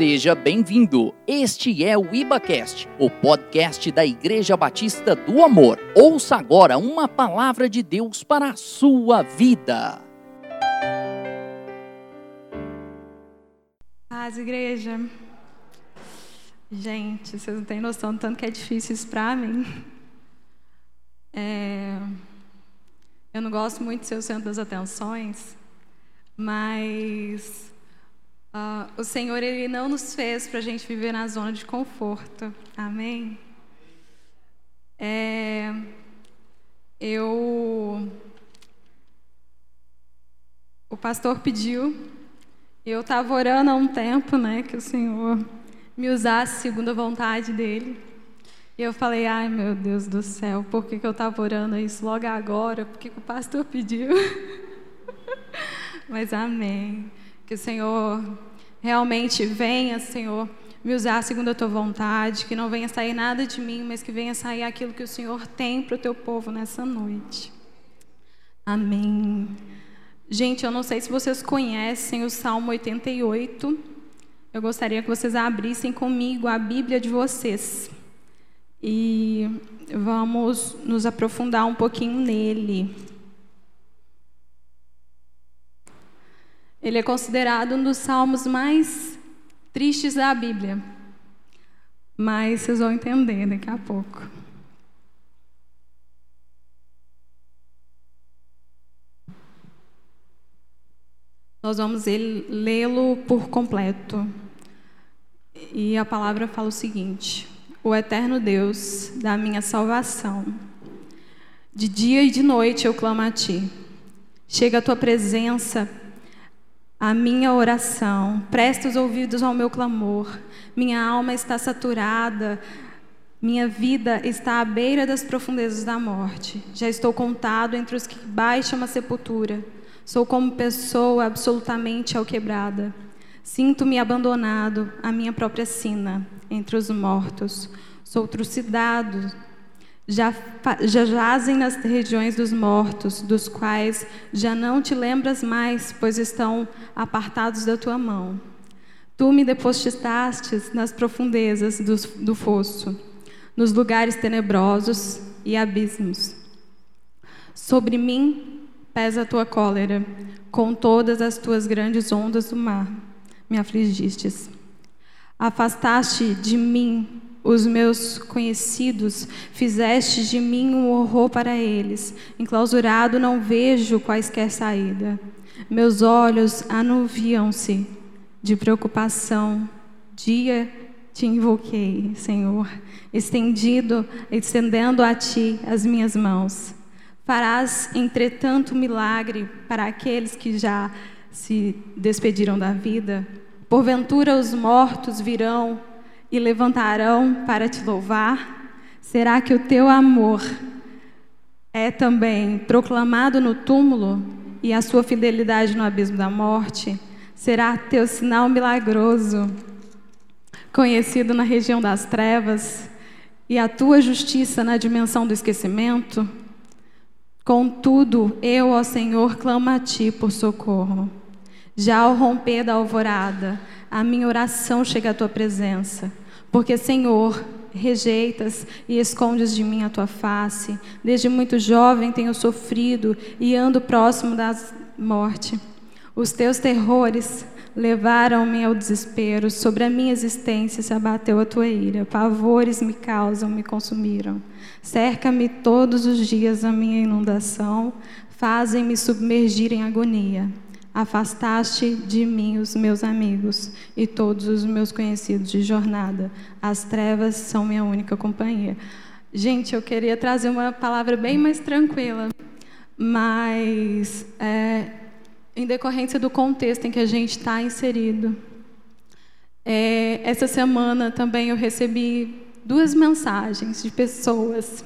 Seja bem-vindo. Este é o IbaCast, o podcast da Igreja Batista do Amor. Ouça agora uma palavra de Deus para a sua vida. Paz, igreja. Gente, vocês não têm noção do tanto que é difícil isso para mim. É... Eu não gosto muito de ser o centro das atenções, mas uh, o Senhor ele não nos fez para a gente viver na zona de conforto. Amém? É... Eu o pastor pediu, eu estava orando há um tempo, né, que o Senhor me usasse segundo a vontade dele. E eu falei, ai meu Deus do céu, por que, que eu estava orando isso logo agora? Por que, que o pastor pediu? Mas amém. Que o Senhor realmente venha, Senhor, me usar segundo a tua vontade, que não venha sair nada de mim, mas que venha sair aquilo que o Senhor tem para o teu povo nessa noite. Amém. Gente, eu não sei se vocês conhecem o Salmo 88. Eu gostaria que vocês abrissem comigo a Bíblia de vocês e vamos nos aprofundar um pouquinho nele. Ele é considerado um dos salmos mais tristes da Bíblia, mas vocês vão entender daqui a pouco. Nós vamos lê-lo por completo. E a palavra fala o seguinte: o eterno Deus da minha salvação. De dia e de noite eu clamo a ti. Chega a tua presença, a minha oração. Presta os ouvidos ao meu clamor. Minha alma está saturada. Minha vida está à beira das profundezas da morte. Já estou contado entre os que baixam a sepultura. Sou como pessoa absolutamente alquebrada. Sinto-me abandonado à minha própria sina entre os mortos. Sou trucidado. Já, já jazem nas regiões dos mortos, dos quais já não te lembras mais, pois estão apartados da tua mão. Tu me depositastes nas profundezas do, do fosso, nos lugares tenebrosos e abismos. Sobre mim pesa a tua cólera, com todas as tuas grandes ondas do mar me afligistes. Afastaste de mim os meus conhecidos, fizeste de mim um horror para eles. Enclausurado não vejo quaisquer saída. Meus olhos anuviam-se de preocupação. Dia te invoquei, Senhor, estendido, estendendo a ti as minhas mãos. Farás, entretanto, milagre para aqueles que já se despediram da vida? Porventura os mortos virão e levantarão para te louvar? Será que o teu amor é também proclamado no túmulo e a sua fidelidade no abismo da morte? Será teu sinal milagroso, conhecido na região das trevas, e a tua justiça na dimensão do esquecimento? Contudo, eu, ó Senhor, clamo a ti por socorro. Já ao romper da alvorada, a minha oração chega à tua presença. Porque, Senhor, rejeitas e escondes de mim a tua face. Desde muito jovem tenho sofrido e ando próximo da morte. Os teus terrores levaram-me ao desespero. Sobre a minha existência se abateu a tua ira. Pavores me causam, me consumiram. Cerca-me todos os dias a minha inundação. Fazem-me submergir em agonia. Afastaste de mim os meus amigos e todos os meus conhecidos de jornada. As trevas são minha única companhia. Gente, eu queria trazer uma palavra bem mais tranquila, mas é, em decorrência do contexto em que a gente está inserido. É, essa semana também eu recebi duas mensagens de pessoas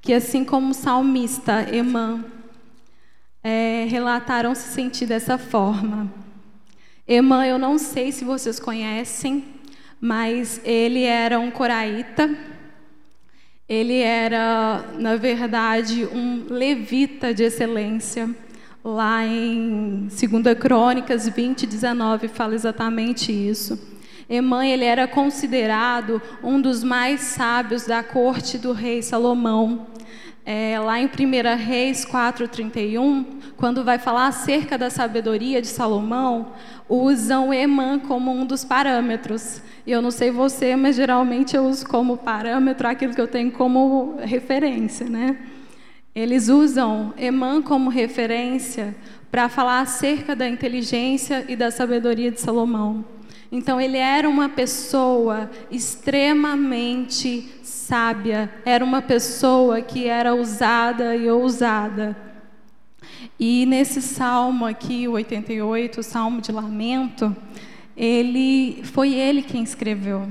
que, assim como o salmista Emã, é, relataram se sentir dessa forma. Emã, eu não sei se vocês conhecem, mas ele era um coraíta. Ele era, na verdade, um levita de excelência. Lá em 2 Crônicas 20, 19 fala exatamente isso. Emã ele era considerado um dos mais sábios da corte do rei Salomão. É, lá em 1 Reis 4,31, quando vai falar acerca da sabedoria de Salomão, usam Emã como um dos parâmetros. E eu não sei você, mas geralmente eu uso como parâmetro aquilo que eu tenho como referência, né? Eles usam Emã como referência para falar acerca da inteligência e da sabedoria de Salomão. Então, ele era uma pessoa extremamente sábia, era uma pessoa que era usada e ousada. E nesse salmo aqui, o 88, o salmo de lamento, ele foi ele quem escreveu.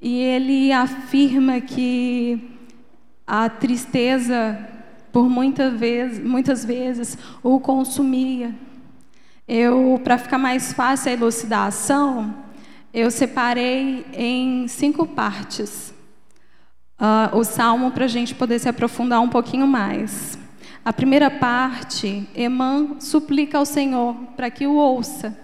E ele afirma que a tristeza, por muita vez, muitas vezes, o consumia. Eu, para ficar mais fácil a elucidação, eu separei em cinco partes uh, o salmo para a gente poder se aprofundar um pouquinho mais. A primeira parte, Emã suplica ao Senhor para que o ouça,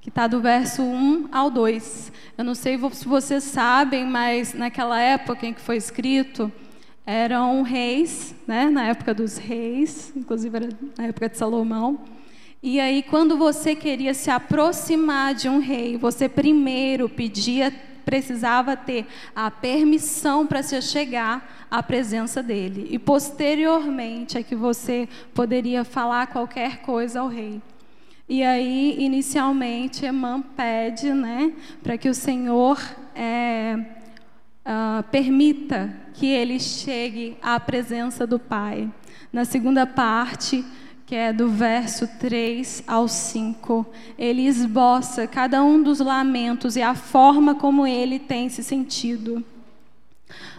que está do verso 1 ao 2. Eu não sei se vocês sabem, mas naquela época em que foi escrito, eram reis, né, na época dos reis, inclusive era na época de Salomão. E aí, quando você queria se aproximar de um rei, você primeiro pedia, precisava ter a permissão para se chegar à presença dele. E posteriormente é que você poderia falar qualquer coisa ao rei. E aí, inicialmente, Emã pede né, para que o Senhor é, uh, permita que ele chegue à presença do Pai. Na segunda parte, que é do verso 3 ao 5, ele esboça cada um dos lamentos e a forma como ele tem se sentido.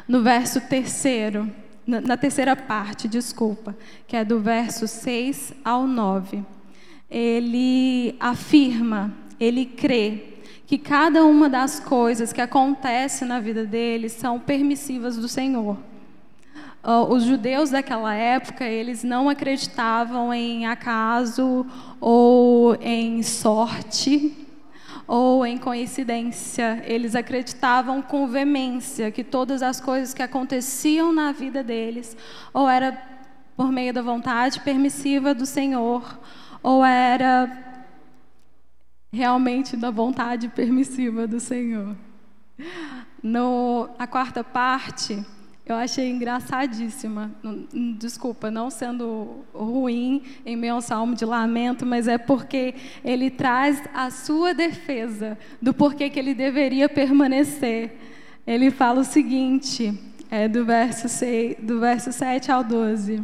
No verso terceiro, na terceira parte, desculpa, que é do verso 6 ao 9, ele afirma, ele crê que cada uma das coisas que acontece na vida dele são permissivas do Senhor. Uh, os judeus daquela época, eles não acreditavam em acaso ou em sorte ou em coincidência. Eles acreditavam com veemência que todas as coisas que aconteciam na vida deles ou era por meio da vontade permissiva do Senhor, ou era realmente da vontade permissiva do Senhor. No, a quarta parte, eu achei engraçadíssima. Desculpa, não sendo ruim em meu salmo de lamento, mas é porque ele traz a sua defesa do porquê que ele deveria permanecer. Ele fala o seguinte, é, do, verso 6, do verso 7 ao 12.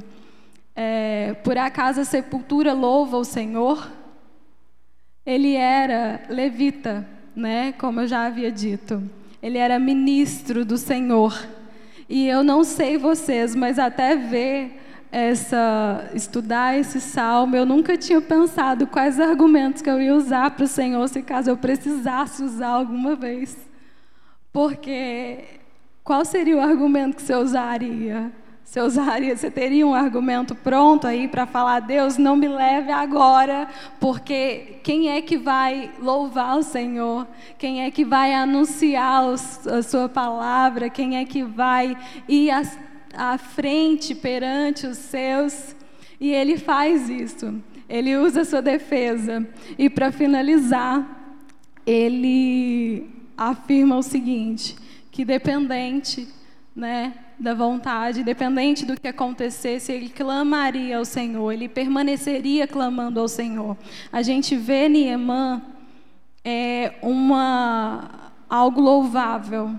É, Por acaso a sepultura louva o Senhor? Ele era levita, né, como eu já havia dito. Ele era ministro do Senhor. E eu não sei vocês, mas até ver essa estudar esse salmo, eu nunca tinha pensado quais argumentos que eu ia usar para o Senhor se caso eu precisasse usar alguma vez. Porque qual seria o argumento que você usaria? Você usaria, você teria um argumento pronto aí para falar, Deus, não me leve agora, porque quem é que vai louvar o Senhor? Quem é que vai anunciar a sua palavra? Quem é que vai ir à, frente perante os seus? E ele faz isso. Ele usa a sua defesa. E para finalizar, ele afirma o seguinte, que dependente, né, da vontade, independente do que acontecesse, ele clamaria ao Senhor, ele permaneceria clamando ao Senhor. A gente vê Niemã é uma algo louvável,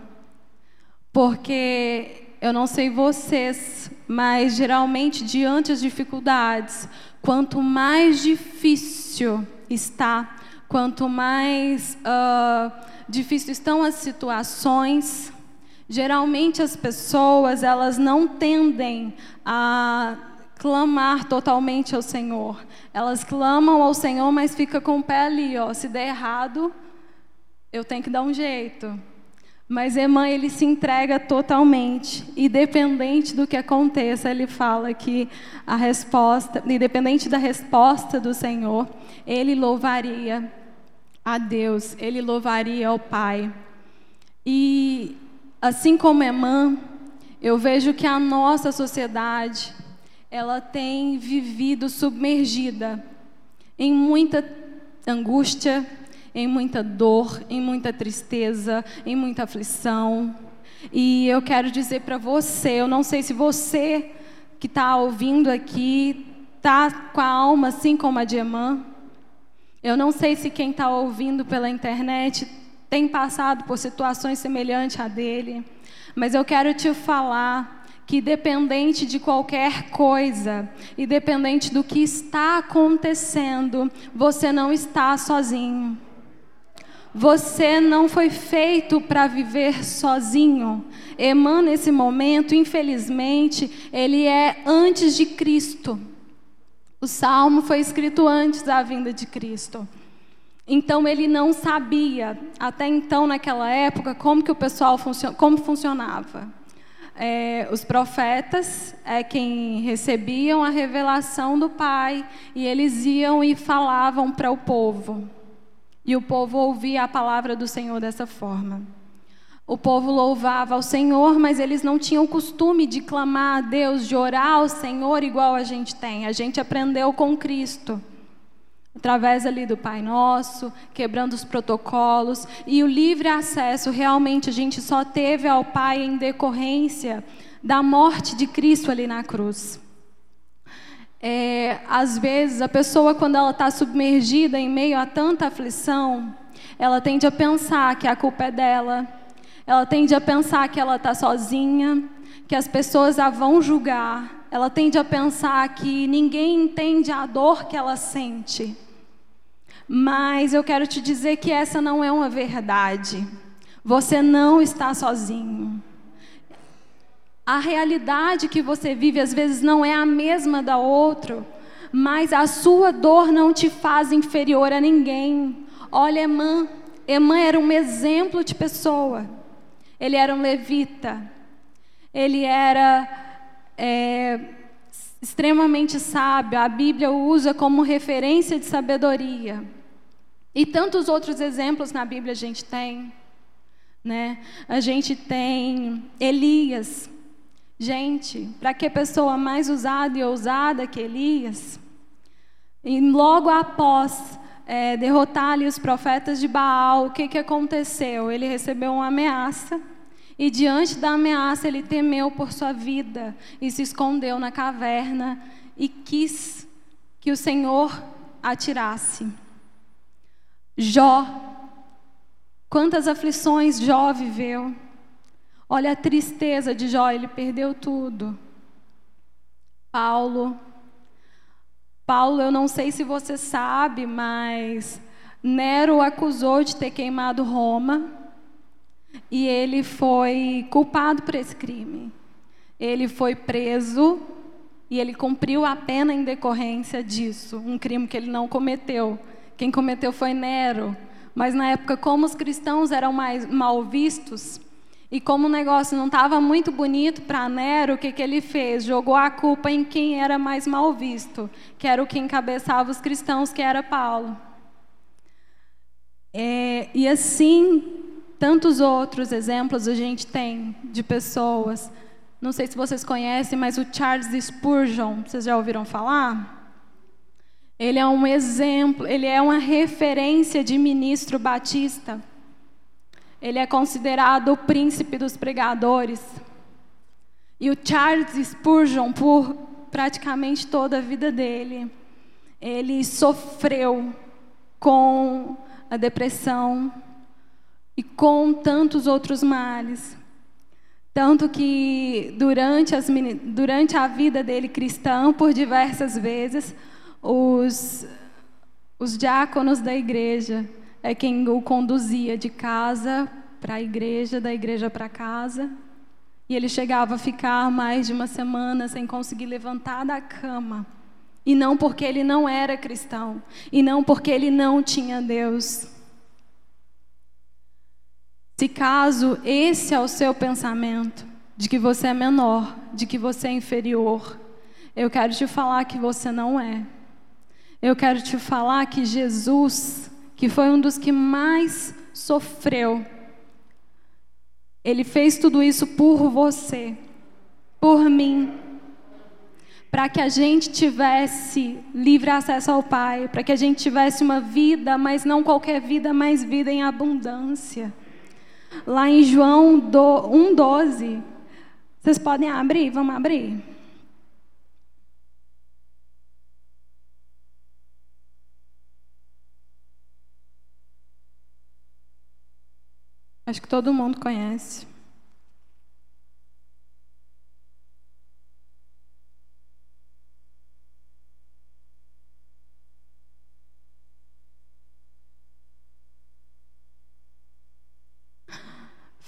porque eu não sei vocês, mas geralmente diante das dificuldades, quanto mais difícil está, quanto mais uh, difícil estão as situações, Geralmente as pessoas, elas não tendem a clamar totalmente ao Senhor. Elas clamam ao Senhor, mas fica com o pé ali, ó, se der errado, eu tenho que dar um jeito. Mas Emã, ele se entrega totalmente, independente do que aconteça, ele fala que a resposta, independente da resposta do Senhor, ele louvaria a Deus, ele louvaria ao Pai. E assim como Emã, eu vejo que a nossa sociedade, ela tem vivido submergida em muita angústia, em muita dor, em muita tristeza, em muita aflição. E eu quero dizer para você, eu não sei se você que está ouvindo aqui está com a alma assim como a de Emã. Eu não sei se quem está ouvindo pela internet tem passado por situações semelhantes à dele, mas eu quero te falar que, dependente de qualquer coisa, e dependente do que está acontecendo, você não está sozinho. Você não foi feito para viver sozinho. Emã, nesse momento, infelizmente, ele é antes de Cristo. O salmo foi escrito antes da vinda de Cristo. Então ele não sabia, até então naquela época, como que o pessoal como funcionava. É, os profetas é quem recebiam a revelação do Pai e eles iam e falavam para o povo. E o povo ouvia a palavra do Senhor dessa forma. O povo louvava ao Senhor, mas eles não tinham costume de clamar a Deus, de orar ao Senhor igual a gente tem. A gente aprendeu com Cristo. Através ali do Pai Nosso, quebrando os protocolos e o livre acesso, realmente a gente só teve ao Pai em decorrência da morte de Cristo ali na cruz. É, às vezes, a pessoa, quando ela está submergida em meio a tanta aflição, ela tende a pensar que a culpa é dela, ela tende a pensar que ela está sozinha, que as pessoas a vão julgar. Ela tende a pensar que ninguém entende a dor que ela sente. Mas eu quero te dizer que essa não é uma verdade. Você não está sozinho. A realidade que você vive às vezes não é a mesma da outra, mas a sua dor não te faz inferior a ninguém. Olha, Emã, Emã era um exemplo de pessoa. Ele era um levita. Ele era é, extremamente sábio. A Bíblia o usa como referência de sabedoria. E tantos outros exemplos na Bíblia a gente tem. Né? A gente tem Elias. Gente, para que pessoa mais usada e ousada que Elias? E logo após é, derrotar ali os profetas de Baal, o que, que aconteceu? Ele recebeu uma ameaça e diante da ameaça, ele temeu por sua vida e se escondeu na caverna e quis que o Senhor atirasse. Jó, quantas aflições Jó viveu. Olha a tristeza de Jó, ele perdeu tudo. Paulo, Paulo, eu não sei se você sabe, mas Nero o acusou de ter queimado Roma e ele foi culpado por esse crime. Ele foi preso e ele cumpriu a pena em decorrência disso, um crime que ele não cometeu. Quem cometeu foi Nero. Mas na época, como os cristãos eram mais mal vistos, e como o negócio não estava muito bonito para Nero, o que, que ele fez? Jogou a culpa em quem era mais mal visto, que era o que encabeçava os cristãos, que era Paulo. É, e assim, Tantos outros exemplos a gente tem de pessoas. Não sei se vocês conhecem, mas o Charles Spurgeon, vocês já ouviram falar? Ele é um exemplo, ele é uma referência de ministro batista. Ele é considerado o príncipe dos pregadores. E o Charles Spurgeon, por praticamente toda a vida dele, ele sofreu com a depressão, e com tantos outros males. Tanto que durante, as, durante a vida dele cristã, por diversas vezes, os, os diáconos da igreja é quem o conduzia de casa para a igreja, da igreja para casa. E ele chegava a ficar mais de uma semana sem conseguir levantar da cama. E não porque ele não era cristão, e não porque ele não tinha Deus, se caso esse é o seu pensamento, de que você é menor, de que você é inferior, eu quero te falar que você não é. Eu quero te falar que Jesus, que foi um dos que mais sofreu. Ele fez tudo isso por você, por mim, para que a gente tivesse livre acesso ao Pai, para que a gente tivesse uma vida, mas não qualquer vida, mas vida em abundância. Lá em João 1,12, vocês podem abrir? Vamos abrir? Acho que todo mundo conhece.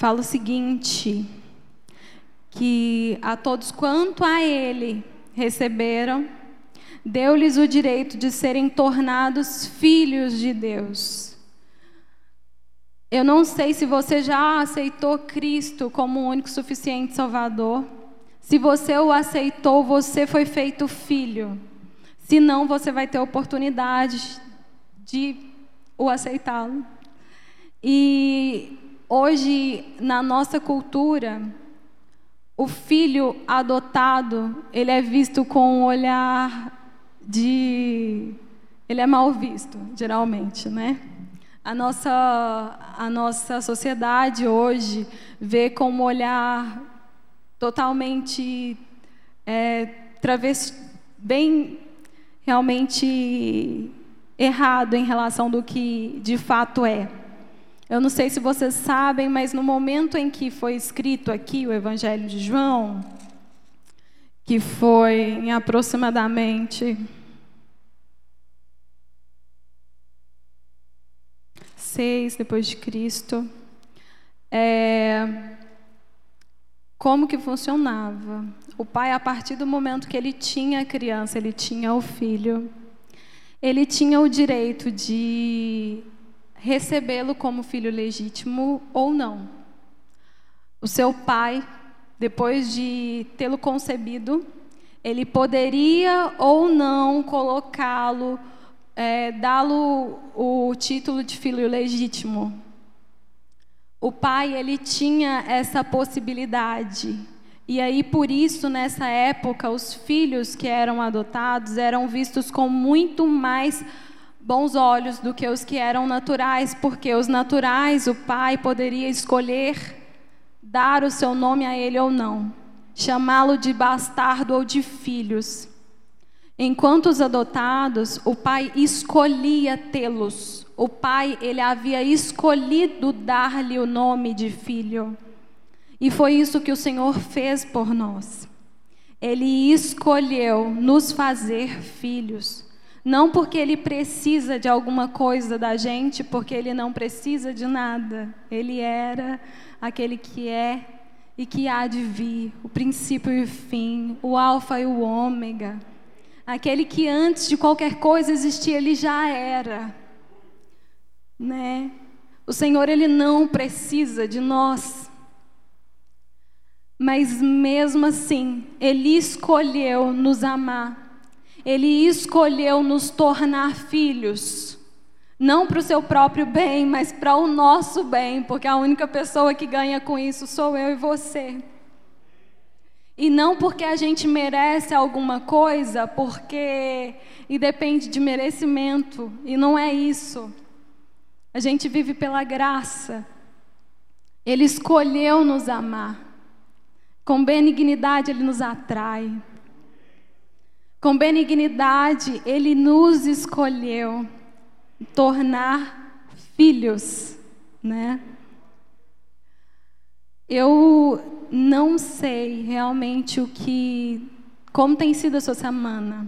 Fala o seguinte: que a todos quanto a ele receberam, deu-lhes o direito de serem tornados filhos de Deus eu não sei se você já aceitou Cristo como o único suficiente Salvador. Se você o aceitou, você foi feito filho. Se não, você vai ter oportunidade de o aceitá-lo. E hoje, na nossa cultura, o filho adotado, ele é visto com um olhar de... Ele é mal visto, geralmente, né? A nossa, a nossa sociedade hoje vê com um olhar totalmente é, travesti, bem realmente errado em relação do que de fato é. Eu não sei se vocês sabem, mas no momento em que foi escrito aqui o Evangelho de João, que foi em aproximadamente 6 depois de Cristo. É, como que funcionava? O pai, a partir do momento que ele tinha a criança, ele tinha o filho, ele tinha o direito de recebê-lo como filho legítimo ou não. O seu pai, depois de tê-lo concebido, ele poderia ou não colocá-lo é, dá-lo o título de filho legítimo. O pai ele tinha essa possibilidade. E aí por isso nessa época os filhos que eram adotados eram vistos com muito mais bons olhos do que os que eram naturais, porque os naturais o pai poderia escolher dar o seu nome a ele ou não, chamá-lo de bastardo ou de filhos. Enquanto os adotados, o pai escolhia tê-los. O pai, ele havia escolhido dar-lhe o nome de filho. E foi isso que o Senhor fez por nós. Ele escolheu nos fazer filhos. Não porque ele precisa de alguma coisa da gente, porque ele não precisa de nada. Ele era aquele que é e que há de vir, o princípio e o fim, o Alfa e o Ômega Aquele que antes de qualquer coisa existia, ele já era. Né? O Senhor ele não precisa de nós. Mas mesmo assim, ele escolheu nos amar. Ele escolheu nos tornar filhos. Não para o seu próprio bem, mas para o nosso bem, porque a única pessoa que ganha com isso sou eu e você. E não porque a gente merece alguma coisa, porque e depende de merecimento, e não é isso. A gente vive pela graça. Ele escolheu nos amar. Com benignidade ele nos atrai. Com benignidade ele nos escolheu tornar filhos, né? Eu não sei realmente o que, como tem sido a sua semana,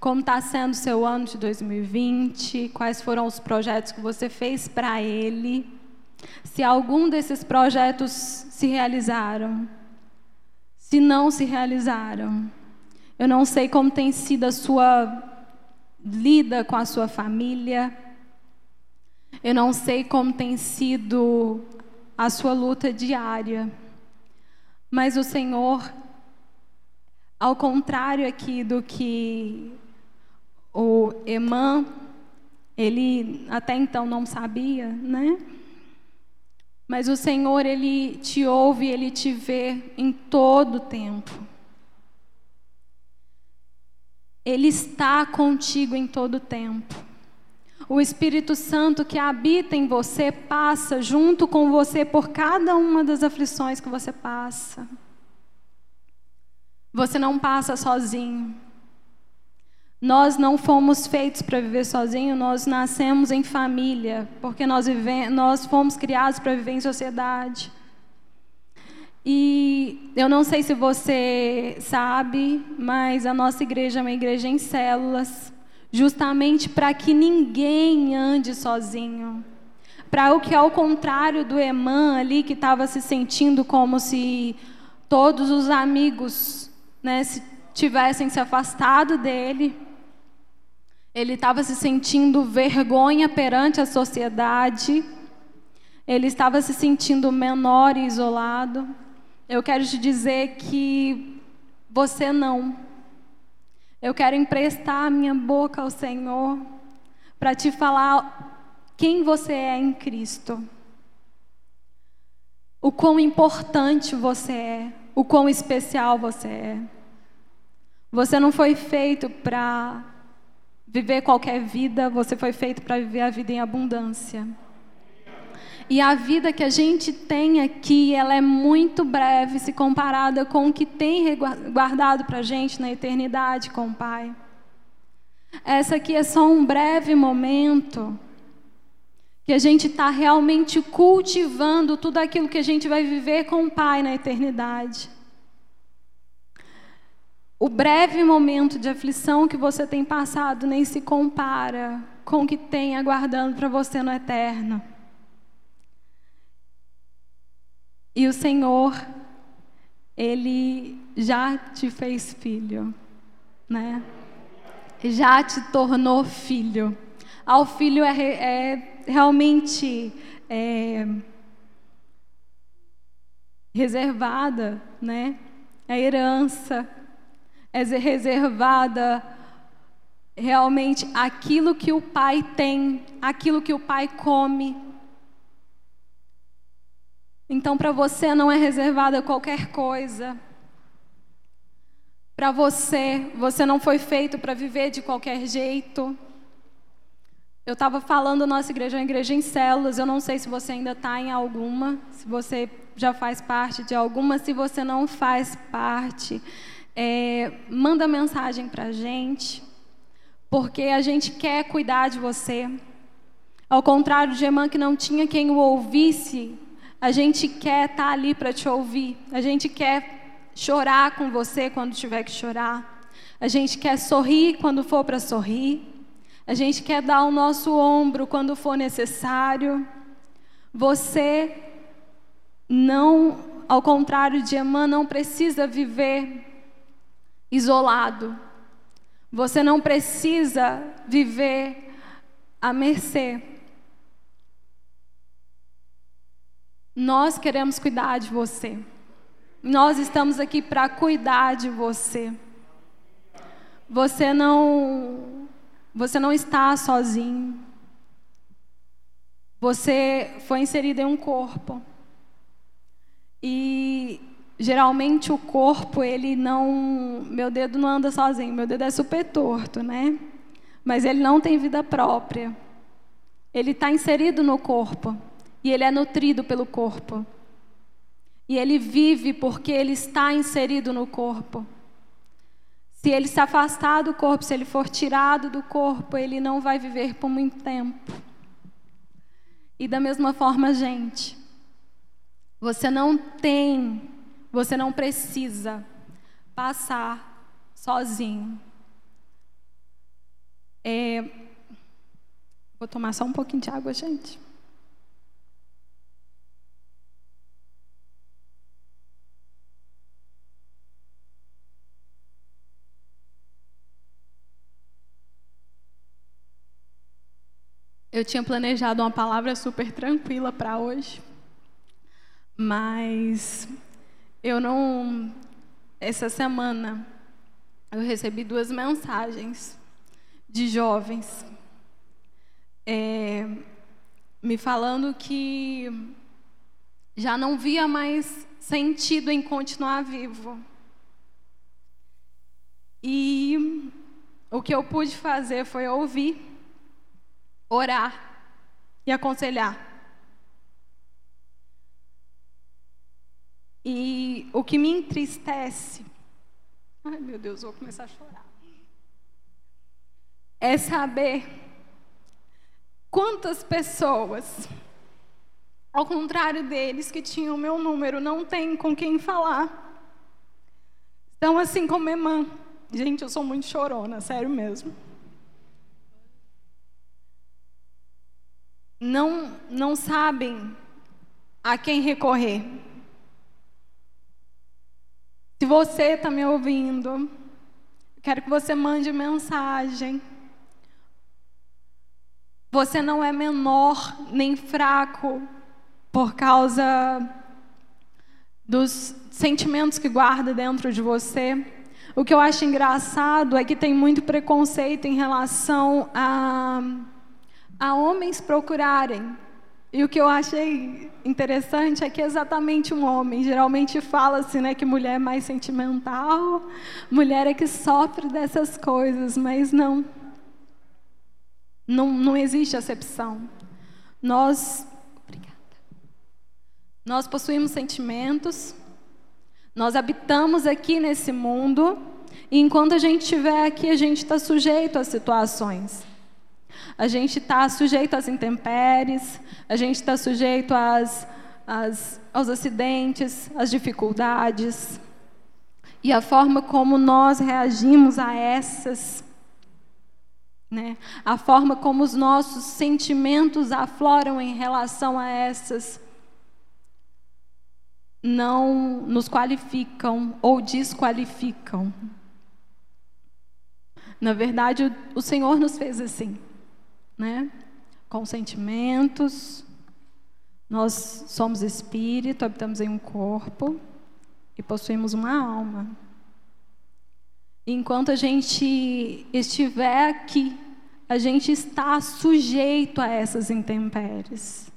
como está sendo o seu ano de 2020, quais foram os projetos que você fez para ele, se algum desses projetos se realizaram, se não se realizaram. Eu não sei como tem sido a sua lida com a sua família. Eu não sei como tem sido a sua luta diária. Mas o Senhor, ao contrário aqui do que o Emã Ele até então não sabia, né? Mas o Senhor, Ele te ouve, Ele te vê em todo tempo. Ele está contigo em todo tempo. O Espírito Santo que habita em você passa junto com você por cada uma das aflições que você passa. Você não passa sozinho. Nós não fomos feitos para viver sozinho, nós nascemos em família, porque nós, nós fomos criados para viver em sociedade. E eu não sei se você sabe, mas a nossa igreja é uma igreja em células, justamente para que ninguém ande sozinho. Para o que ao contrário do Eman ali, que estava se sentindo como se todos os amigos né, se tivessem se afastado dele. Ele estava se sentindo vergonha perante a sociedade. Ele estava se sentindo menor e isolado. Eu quero te dizer que você não. Eu quero emprestar a minha boca ao Senhor para te falar quem você é em Cristo. O quão importante você é, o quão especial você é. Você não foi feito para viver qualquer vida, você foi feito para viver a vida em abundância. E a vida que a gente tem aqui, ela é muito breve se comparada com o que tem guardado para a gente na eternidade com o Pai. Essa aqui é só um breve momento que a gente está realmente cultivando tudo aquilo que a gente vai viver com o Pai na eternidade. O breve momento de aflição que você tem passado nem se compara com o que tem aguardando para você no eterno. E o Senhor, Ele já te fez filho, né? Já te tornou filho. Ao filho é, é realmente é, reservada, né? A herança é reservada realmente aquilo que o pai tem, aquilo que o pai come. Então, para você não é reservada qualquer coisa. Para você, você não foi feito para viver de qualquer jeito. Eu estava falando, nossa igreja é uma igreja em células. Eu não sei se você ainda está em alguma, se você já faz parte de alguma, se você não faz parte é, manda mensagem para a gente, porque a gente quer cuidar de você. Ao contrário de Emã, que não tinha quem o ouvisse, a gente quer estar tá ali para te ouvir. A gente quer chorar com você quando tiver que chorar. A gente quer sorrir quando for para sorrir. A gente quer dar o nosso ombro quando for necessário. Você não, ao contrário de Emã, não precisa viver isolado. Você não precisa viver à mercê. Nós queremos cuidar de você. Nós estamos aqui para cuidar de você. Você não você não está sozinho. Você foi inserido em um corpo. E geralmente o corpo, ele não. Meu dedo não anda sozinho, meu dedo é super torto, né? Mas ele não tem vida própria. Ele está inserido no corpo. E ele é nutrido pelo corpo. E ele vive porque ele está inserido no corpo. Se ele se afastar do corpo, se ele for tirado do corpo, ele não vai viver por muito tempo. E da mesma forma, gente, você não tem você não precisa passar sozinho. É... Vou tomar só um pouquinho de água, gente. Eu tinha planejado uma palavra super tranquila para hoje, mas eu não. Essa semana eu recebi duas mensagens de jovens é, me falando que já não via mais sentido em continuar vivo. E o que eu pude fazer foi ouvir, orar e aconselhar. E o que me entristece, ai meu Deus, vou começar a chorar, é saber quantas pessoas, ao contrário deles que tinham o meu número, não têm com quem falar. Então, assim como irmã, gente, eu sou muito chorona, sério mesmo. Não, não sabem a quem recorrer. Se você está me ouvindo, quero que você mande mensagem. Você não é menor nem fraco por causa dos sentimentos que guarda dentro de você. O que eu acho engraçado é que tem muito preconceito em relação a, a homens procurarem. E o que eu achei interessante é que exatamente um homem, geralmente fala-se né, que mulher é mais sentimental, mulher é que sofre dessas coisas, mas não. Não, não existe acepção. Nós, obrigada. Nós possuímos sentimentos, nós habitamos aqui nesse mundo, e enquanto a gente estiver aqui, a gente está sujeito às situações. A gente está sujeito às intempéries, a gente está sujeito às, às, aos acidentes, às dificuldades. E a forma como nós reagimos a essas né? A forma como os nossos sentimentos afloram em relação a essas não nos qualificam ou desqualificam. Na verdade, o, o Senhor nos fez assim, né? Com sentimentos. Nós somos espírito, habitamos em um corpo e possuímos uma alma. Enquanto a gente estiver aqui, a gente está sujeito a essas intempéries.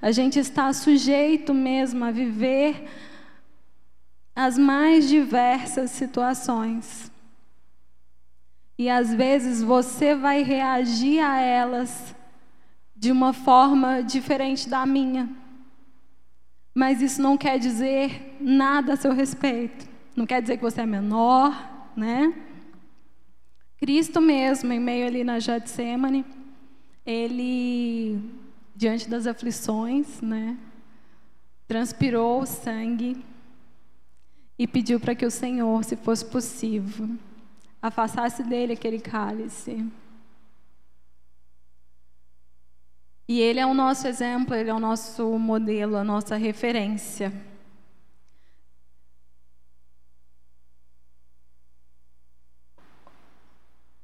A gente está sujeito mesmo a viver as mais diversas situações. E às vezes você vai reagir a elas de uma forma diferente da minha. Mas isso não quer dizer nada a seu respeito. Não quer dizer que você é menor, né? Cristo mesmo, em meio ali na Getsemane, ele, diante das aflições, né, transpirou o sangue e pediu para que o Senhor, se fosse possível, afastasse dele aquele cálice. E ele é o nosso exemplo, ele é o nosso modelo, a nossa referência.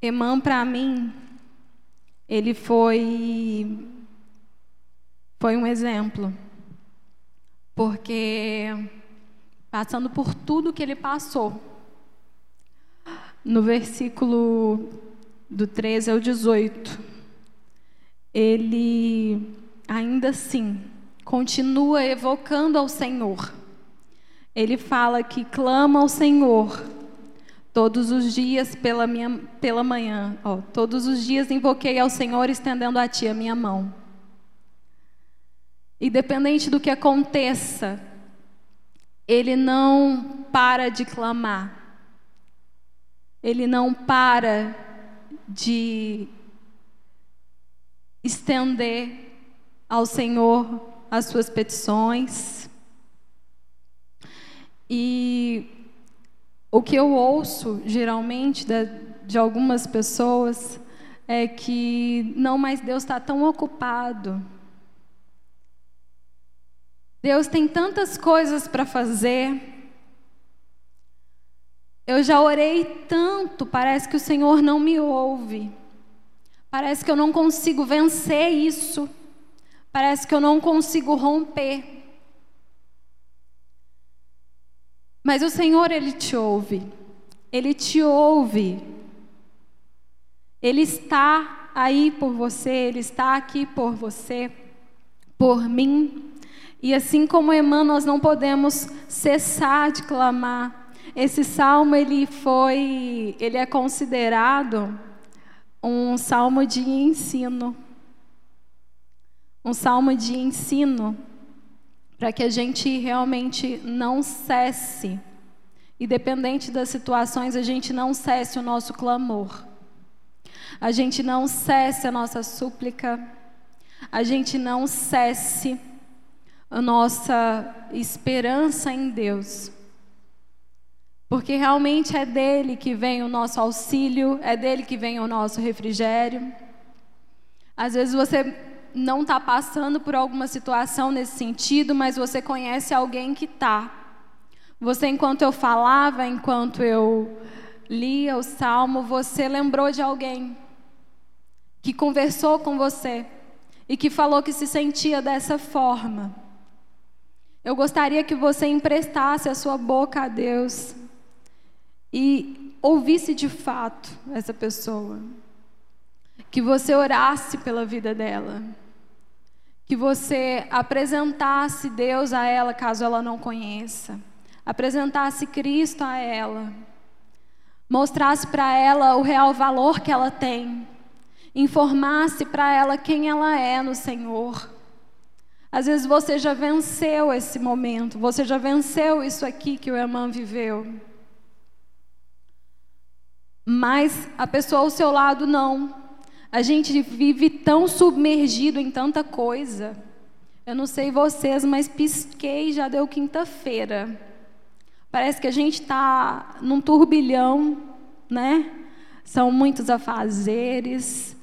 Emã, para mim, ele foi, foi um exemplo. Porque, passando por tudo que ele passou, no versículo do 13 ao 18, ele ainda assim continua evocando ao Senhor. Ele fala que clama ao Senhor Todos os dias pela, minha, pela manhã, ó, todos os dias invoquei ao Senhor estendendo a Ti a minha mão. Independente do que aconteça, Ele não para de clamar. Ele não para de estender ao Senhor as suas petições. E o que eu ouço geralmente de, de algumas pessoas é que não, mas Deus está tão ocupado. Deus tem tantas coisas para fazer. Eu já orei tanto, parece que o Senhor não me ouve. Parece que eu não consigo vencer isso. Parece que eu não consigo romper. Mas o Senhor, Ele te ouve. Ele te ouve. Ele está aí por você, Ele está aqui por você, por mim. E assim como Emã, nós não podemos cessar de clamar. Esse salmo ele foi, ele é considerado um salmo de ensino. Um salmo de ensino para que a gente realmente não cesse, independente das situações, a gente não cesse o nosso clamor, a gente não cesse a nossa súplica, a gente não cesse a nossa esperança em Deus. Porque realmente é dele que vem o nosso auxílio, é dele que vem o nosso refrigério. Às vezes você não está passando por alguma situação nesse sentido, mas você conhece alguém que está. Você, enquanto eu falava, enquanto eu lia o salmo, você lembrou de alguém que conversou com você e que falou que se sentia dessa forma. Eu gostaria que você emprestasse a sua boca a Deus e ouvisse de fato essa pessoa. Que você orasse pela vida dela que você apresentasse Deus a ela, caso ela não conheça, apresentasse Cristo a ela, mostrasse para ela o real valor que ela tem, informasse para ela quem ela é no Senhor. Às vezes você já venceu esse momento, você já venceu isso aqui que o irmão viveu. Mas a pessoa ao seu lado não. A gente vive tão submergido em tanta coisa. Eu não sei vocês, mas pisquei já deu quinta-feira. Parece que a gente está num turbilhão, né? São muitos afazeres.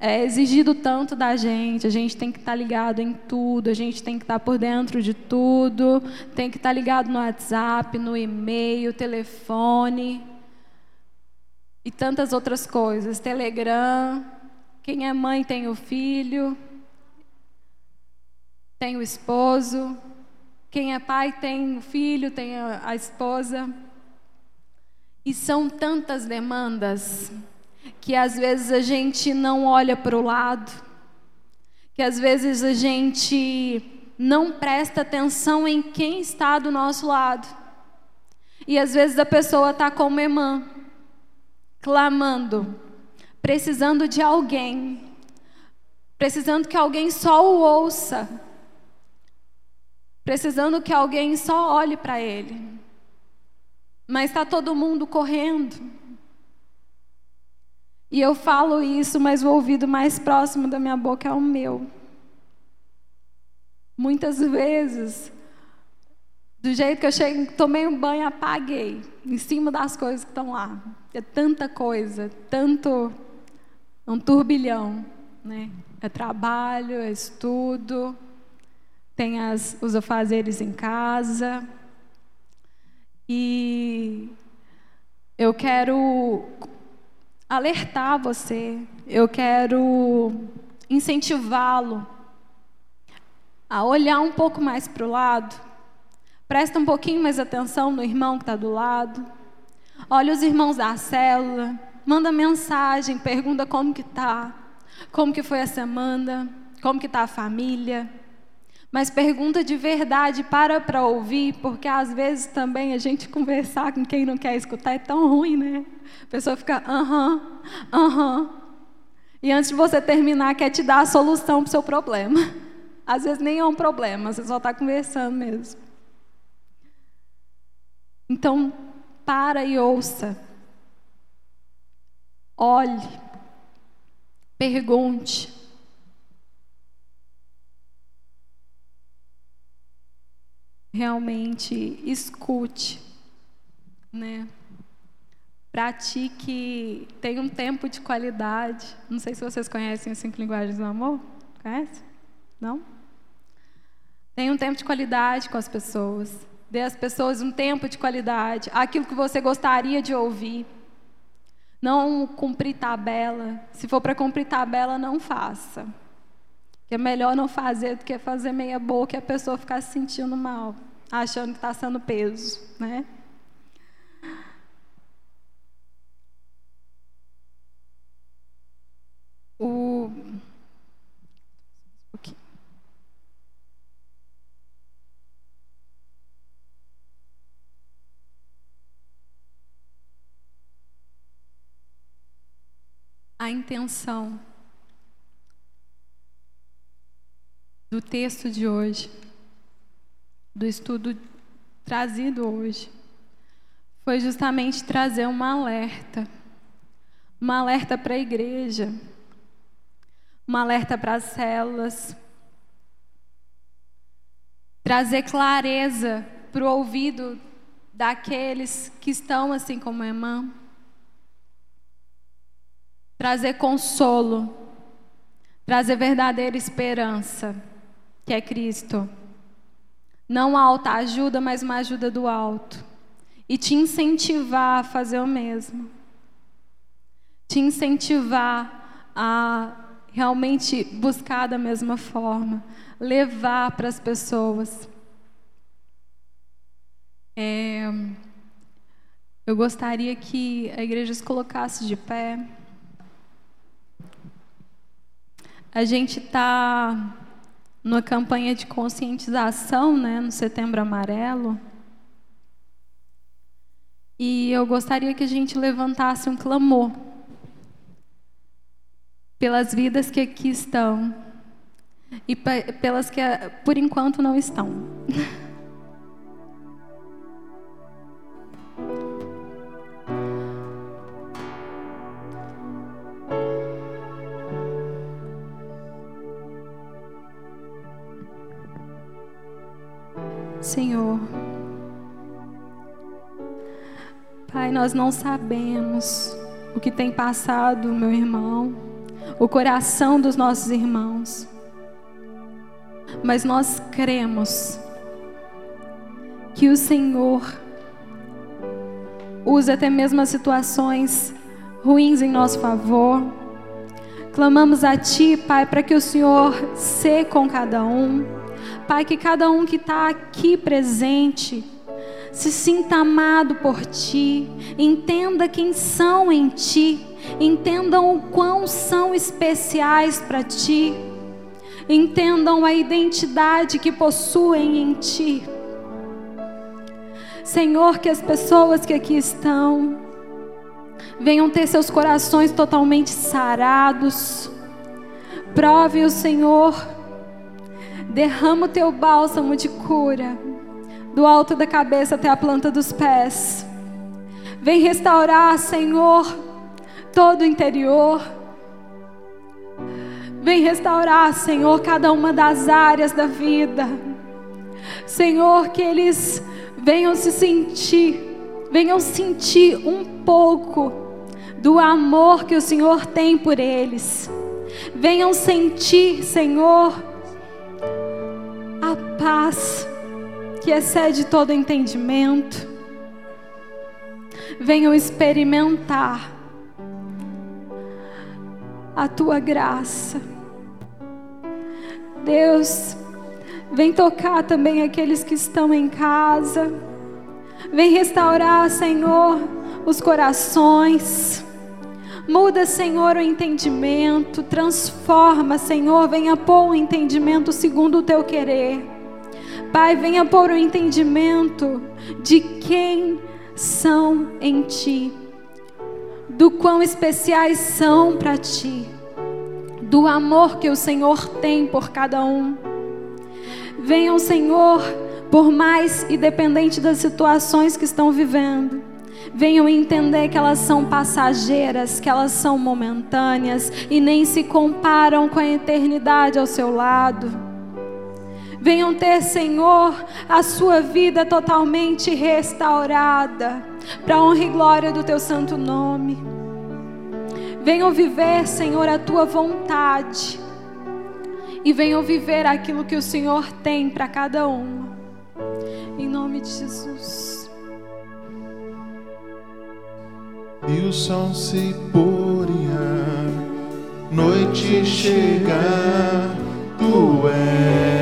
É exigido tanto da gente, a gente tem que estar tá ligado em tudo, a gente tem que estar tá por dentro de tudo, tem que estar tá ligado no WhatsApp, no e-mail, telefone e tantas outras coisas, Telegram. Quem é mãe tem o filho, tem o esposo. Quem é pai tem o filho, tem a, esposa. E são tantas demandas que às vezes a gente não olha para o lado, que às vezes a gente não presta atenção em quem está do nosso lado. E às vezes a pessoa está como irmã, clamando, precisando de alguém, precisando que alguém só o ouça, precisando que alguém só olhe para ele. Mas está todo mundo correndo. E eu falo isso, mas o ouvido mais próximo da minha boca é o meu. Muitas vezes, do jeito que eu cheguei, tomei um banho, apaguei, em cima das coisas que estão lá. É tanta coisa, tanto um turbilhão, né? É trabalho, é estudo, tem as, os afazeres em casa. E eu quero alertar você, eu quero incentivá-lo a olhar um pouco mais para o lado. Presta um pouquinho mais atenção no irmão que está do lado. Olha os irmãos da célula manda mensagem, pergunta como que tá, como que foi a semana, como que tá a família. Mas pergunta de verdade, para para ouvir, porque às vezes também a gente conversar com quem não quer escutar é tão ruim, né? A pessoa fica, aham, uh aham. -huh, uh -huh. E antes de você terminar, quer te dar a solução para o seu problema. Às vezes nem é um problema, você só está conversando mesmo. Então, para e ouça. Olhe, pergunte. Realmente escute, né? Pratique, tenha um tempo de qualidade. Não sei se vocês conhecem as cinco linguagens do amor. Conhece? Não? Tenha um tempo de qualidade com as pessoas. Dê às pessoas um tempo de qualidade. Aquilo que você gostaria de ouvir. Não cumprir tabela. Se for para cumprir tabela, não faça. É melhor não fazer do que fazer meia boca e a pessoa ficar se sentindo mal, achando que está sendo peso, né? O a intenção do texto de hoje, do estudo trazido hoje, foi justamente trazer um alerta, um alerta para a igreja, um alerta para as células, trazer clareza para o ouvido daqueles que estão assim como a irmã, trazer consolo, trazer verdadeira esperança que é Cristo. Não alta ajuda, mas uma ajuda do alto. E te incentivar a fazer o mesmo. Te incentivar a realmente buscar da mesma forma. Levar para as pessoas. É, eu gostaria que a igreja se colocasse de pé. A gente está numa campanha de conscientização, né, no Setembro Amarelo. E eu gostaria que a gente levantasse um clamor pelas vidas que aqui estão e pelas que por enquanto não estão. nós não sabemos o que tem passado, meu irmão, o coração dos nossos irmãos, mas nós cremos que o Senhor usa até mesmo as situações ruins em nosso favor. Clamamos a Ti, Pai, para que o Senhor seja com cada um Pai, que cada um que está aqui presente se sinta amado por Ti, entenda quem são em Ti, entendam o quão são especiais para Ti, entendam a identidade que possuem em Ti. Senhor, que as pessoas que aqui estão venham ter seus corações totalmente sarados. Prove o Senhor. Derrama o teu bálsamo de cura, do alto da cabeça até a planta dos pés. Vem restaurar, Senhor, todo o interior. Vem restaurar, Senhor, cada uma das áreas da vida. Senhor, que eles venham se sentir, venham sentir um pouco do amor que o Senhor tem por eles. Venham sentir, Senhor, a paz que excede todo entendimento. Venham experimentar a tua graça. Deus, vem tocar também aqueles que estão em casa. Vem restaurar, Senhor, os corações. Muda, Senhor, o entendimento, transforma, Senhor, venha pôr o entendimento segundo o teu querer. Pai, venha pôr o entendimento de quem são em ti, do quão especiais são para ti, do amor que o Senhor tem por cada um. Venham, Senhor, por mais independente das situações que estão vivendo venham entender que elas são passageiras, que elas são momentâneas e nem se comparam com a eternidade ao seu lado. Venham ter, Senhor, a sua vida totalmente restaurada, para honra e glória do teu santo nome. Venham viver, Senhor, a tua vontade. E venham viver aquilo que o Senhor tem para cada um. Em nome de Jesus. e o sol se poria, noite chegar, tu és